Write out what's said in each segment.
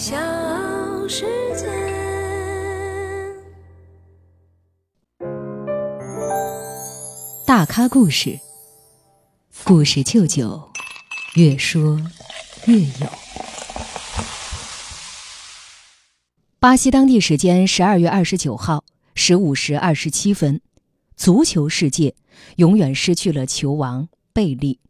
小世界。大咖故事，故事舅舅，越说越有。巴西当地时间十二月二十九号十五时二十七分，足球世界永远失去了球王贝利。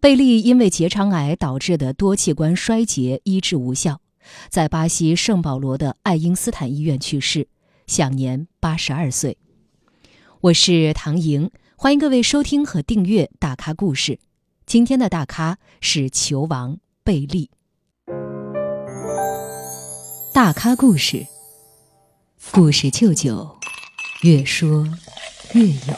贝利因为结肠癌导致的多器官衰竭医治无效，在巴西圣保罗的爱因斯坦医院去世，享年八十二岁。我是唐莹，欢迎各位收听和订阅《大咖故事》。今天的大咖是球王贝利。大咖故事，故事舅舅，越说越有。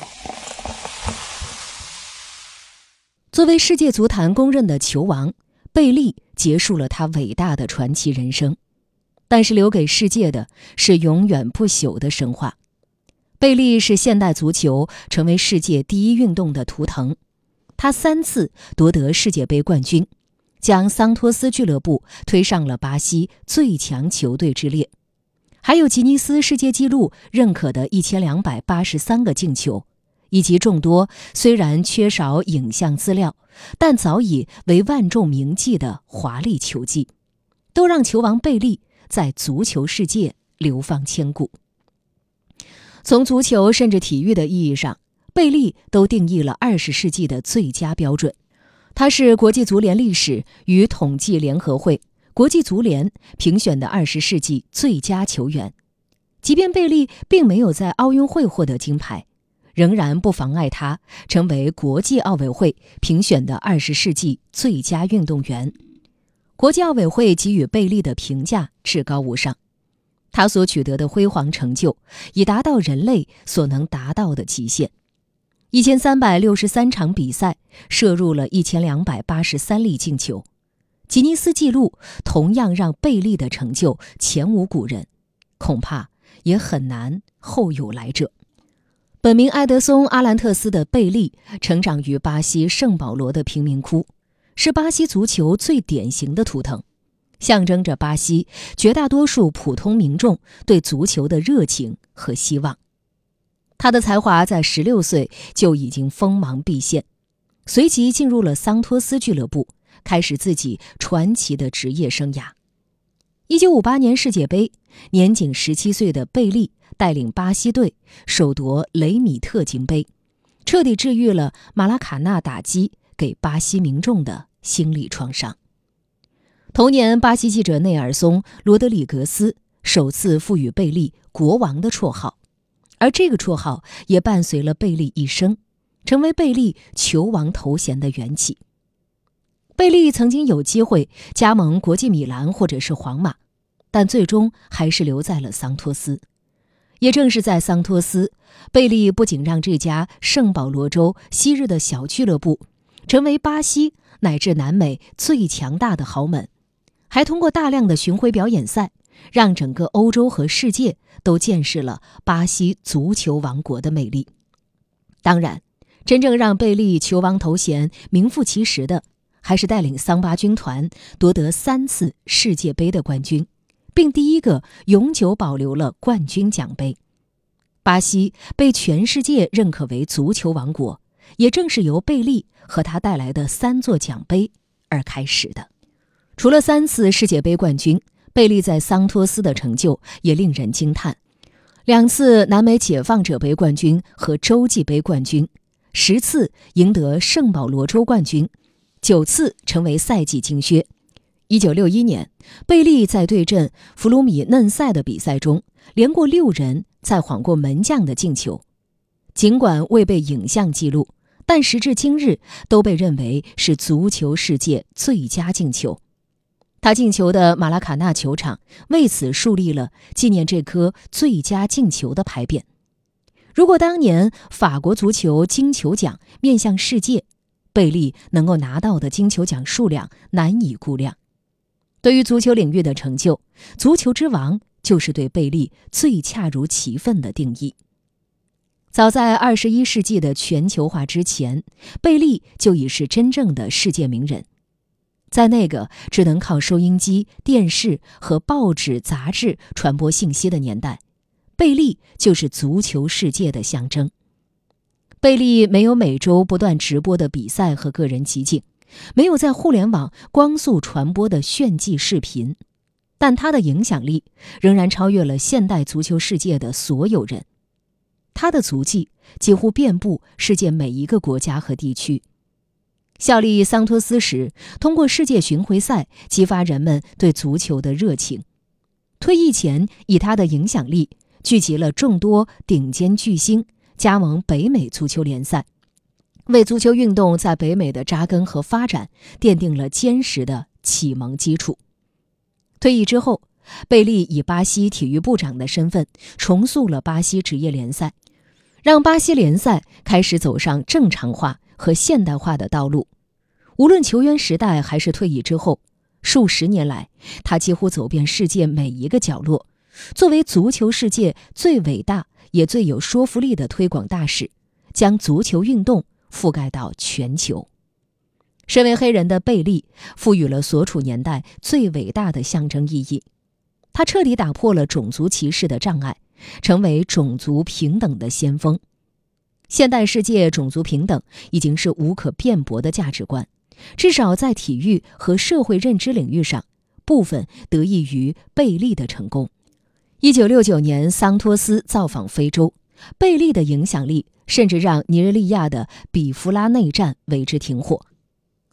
作为世界足坛公认的球王，贝利结束了他伟大的传奇人生，但是留给世界的是永远不朽的神话。贝利是现代足球成为世界第一运动的图腾，他三次夺得世界杯冠军，将桑托斯俱乐部推上了巴西最强球队之列，还有吉尼斯世界纪录认可的一千两百八十三个进球。以及众多虽然缺少影像资料，但早已为万众铭记的华丽球技，都让球王贝利在足球世界流芳千古。从足球甚至体育的意义上，贝利都定义了二十世纪的最佳标准。他是国际足联历史与统计联合会、国际足联评选的二十世纪最佳球员。即便贝利并没有在奥运会获得金牌。仍然不妨碍他成为国际奥委会评选的二十世纪最佳运动员。国际奥委会给予贝利的评价至高无上，他所取得的辉煌成就已达到人类所能达到的极限。一千三百六十三场比赛，射入了一千两百八十三粒进球，吉尼斯纪录同样让贝利的成就前无古人，恐怕也很难后有来者。本名埃德松·阿兰特斯的贝利，成长于巴西圣保罗的贫民窟，是巴西足球最典型的图腾，象征着巴西绝大多数普通民众对足球的热情和希望。他的才华在十六岁就已经锋芒毕现，随即进入了桑托斯俱乐部，开始自己传奇的职业生涯。一九五八年世界杯，年仅十七岁的贝利。带领巴西队首夺雷米特金杯，彻底治愈了马拉卡纳打击给巴西民众的心理创伤。同年，巴西记者内尔松·罗德里格斯首次赋予贝利“国王”的绰号，而这个绰号也伴随了贝利一生，成为贝利球王头衔的缘起。贝利曾经有机会加盟国际米兰或者是皇马，但最终还是留在了桑托斯。也正是在桑托斯，贝利不仅让这家圣保罗州昔日的小俱乐部成为巴西乃至南美最强大的豪门，还通过大量的巡回表演赛，让整个欧洲和世界都见识了巴西足球王国的魅力。当然，真正让贝利球王头衔名副其实的，还是带领桑巴军团夺得三次世界杯的冠军。并第一个永久保留了冠军奖杯。巴西被全世界认可为足球王国，也正是由贝利和他带来的三座奖杯而开始的。除了三次世界杯冠军，贝利在桑托斯的成就也令人惊叹：两次南美解放者杯冠军和洲际杯冠军，十次赢得圣保罗州冠军，九次成为赛季金靴。一九六一年，贝利在对阵弗鲁米嫩塞的比赛中，连过六人再晃过门将的进球。尽管未被影像记录，但时至今日都被认为是足球世界最佳进球。他进球的马拉卡纳球场为此树立了纪念这颗最佳进球的牌匾。如果当年法国足球金球奖面向世界，贝利能够拿到的金球奖数量难以估量。对于足球领域的成就，“足球之王”就是对贝利最恰如其分的定义。早在二十一世纪的全球化之前，贝利就已是真正的世界名人。在那个只能靠收音机、电视和报纸、杂志传播信息的年代，贝利就是足球世界的象征。贝利没有每周不断直播的比赛和个人集锦，没有在互联网光速传播的炫技视频，但他的影响力仍然超越了现代足球世界的所有人。他的足迹几乎遍布世界每一个国家和地区。效力桑托斯时，通过世界巡回赛激发人们对足球的热情。退役前，以他的影响力聚集了众多顶尖巨星，加盟北美足球联赛，为足球运动在北美的扎根和发展奠定了坚实的启蒙基础。退役之后，贝利以巴西体育部长的身份重塑了巴西职业联赛，让巴西联赛开始走上正常化。和现代化的道路，无论球员时代还是退役之后，数十年来，他几乎走遍世界每一个角落，作为足球世界最伟大也最有说服力的推广大使，将足球运动覆盖到全球。身为黑人的贝利，赋予了所处年代最伟大的象征意义，他彻底打破了种族歧视的障碍，成为种族平等的先锋。现代世界种族平等已经是无可辩驳的价值观，至少在体育和社会认知领域上，部分得益于贝利的成功。一九六九年，桑托斯造访非洲，贝利的影响力甚至让尼日利亚的比弗拉内战为之停火。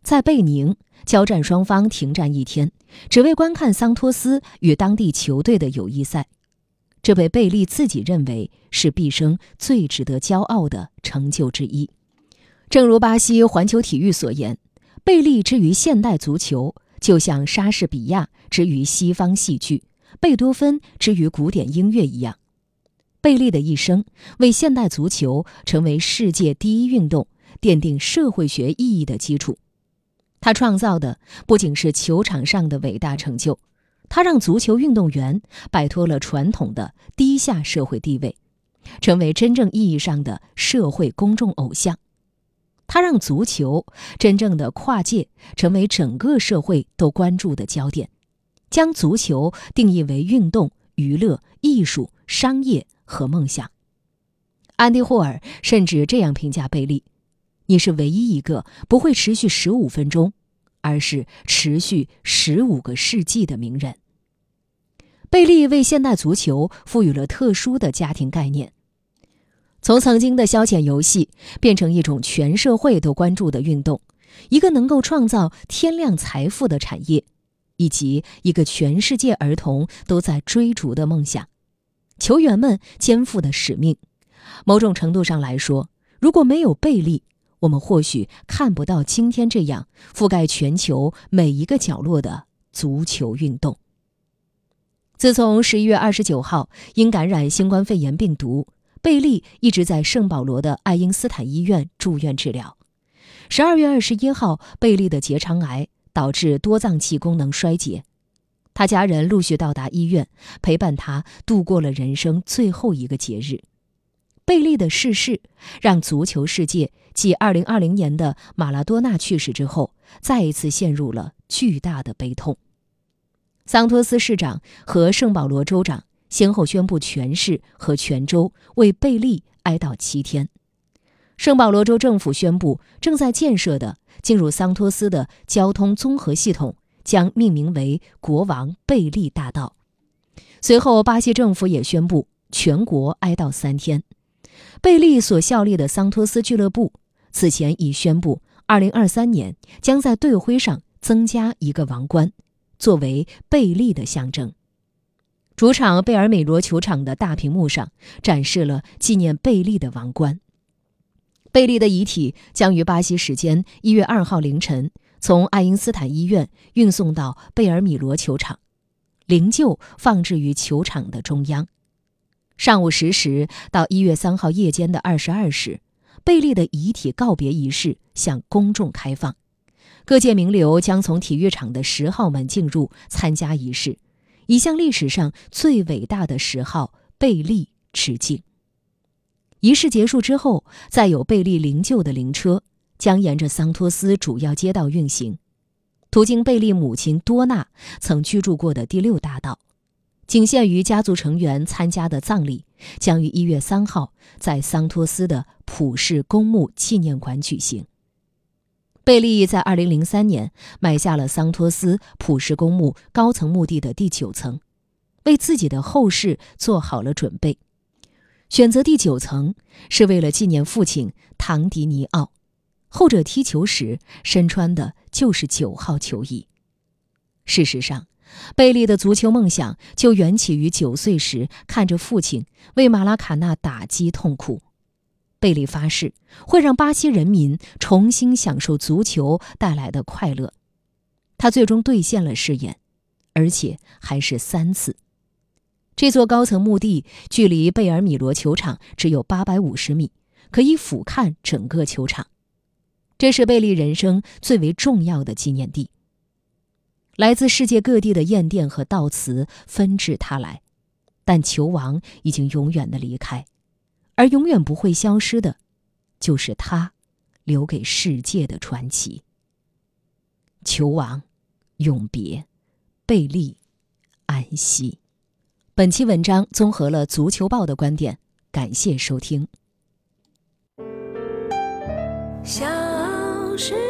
在贝宁，交战双方停战一天，只为观看桑托斯与当地球队的友谊赛。这被贝利自己认为是毕生最值得骄傲的成就之一。正如巴西环球体育所言，贝利之于现代足球，就像莎士比亚之于西方戏剧，贝多芬之于古典音乐一样。贝利的一生为现代足球成为世界第一运动奠定社会学意义的基础。他创造的不仅是球场上的伟大成就。他让足球运动员摆脱了传统的低下社会地位，成为真正意义上的社会公众偶像。他让足球真正的跨界，成为整个社会都关注的焦点，将足球定义为运动、娱乐、艺术、商业和梦想。安迪·霍尔甚至这样评价贝利：“你是唯一一个不会持续十五分钟。”而是持续十五个世纪的名人。贝利为现代足球赋予了特殊的家庭概念，从曾经的消遣游戏变成一种全社会都关注的运动，一个能够创造天量财富的产业，以及一个全世界儿童都在追逐的梦想。球员们肩负的使命，某种程度上来说，如果没有贝利，我们或许看不到今天这样覆盖全球每一个角落的足球运动。自从十一月二十九号因感染新冠肺炎病毒，贝利一直在圣保罗的爱因斯坦医院住院治疗。十二月二十一号，贝利的结肠癌导致多脏器功能衰竭，他家人陆续到达医院，陪伴他度过了人生最后一个节日。贝利的逝世，让足球世界继2020年的马拉多纳去世之后，再一次陷入了巨大的悲痛。桑托斯市长和圣保罗州长先后宣布全市和全州为贝利哀悼七天。圣保罗州政府宣布，正在建设的进入桑托斯的交通综合系统将命名为“国王贝利大道”。随后，巴西政府也宣布全国哀悼三天。贝利所效力的桑托斯俱乐部此前已宣布，2023年将在队徽上增加一个王冠，作为贝利的象征。主场贝尔美罗球场的大屏幕上展示了纪念贝利的王冠。贝利的遗体将于巴西时间1月2号凌晨从爱因斯坦医院运送到贝尔米罗球场，灵柩放置于球场的中央。上午十时到一月三号夜间的二十二时，贝利的遗体告别仪式向公众开放，各界名流将从体育场的十号门进入参加仪式，以向历史上最伟大的十号贝利致敬。仪式结束之后，载有贝利灵柩的灵车将沿着桑托斯主要街道运行，途经贝利母亲多纳曾居住过的第六大道，仅限于家族成员参加的葬礼将于一月三号在桑托斯的普世公墓纪念馆举行。贝利在二零零三年买下了桑托斯普世公墓高层墓地的第九层，为自己的后事做好了准备。选择第九层是为了纪念父亲唐迪尼奥，后者踢球时身穿的就是九号球衣。事实上，贝利的足球梦想就缘起于九岁时看着父亲为马拉卡纳打击痛哭。贝利发誓会让巴西人民重新享受足球带来的快乐。他最终兑现了誓言，而且还是三次。这座高层墓地距离贝尔米罗球场只有八百五十米，可以俯瞰整个球场。这是贝利人生最为重要的纪念地。来自世界各地的唁电和悼词纷至沓来，但球王已经永远的离开，而永远不会消失的，就是他留给世界的传奇。球王，永别，贝利，安息。本期文章综合了《足球报》的观点，感谢收听。小时。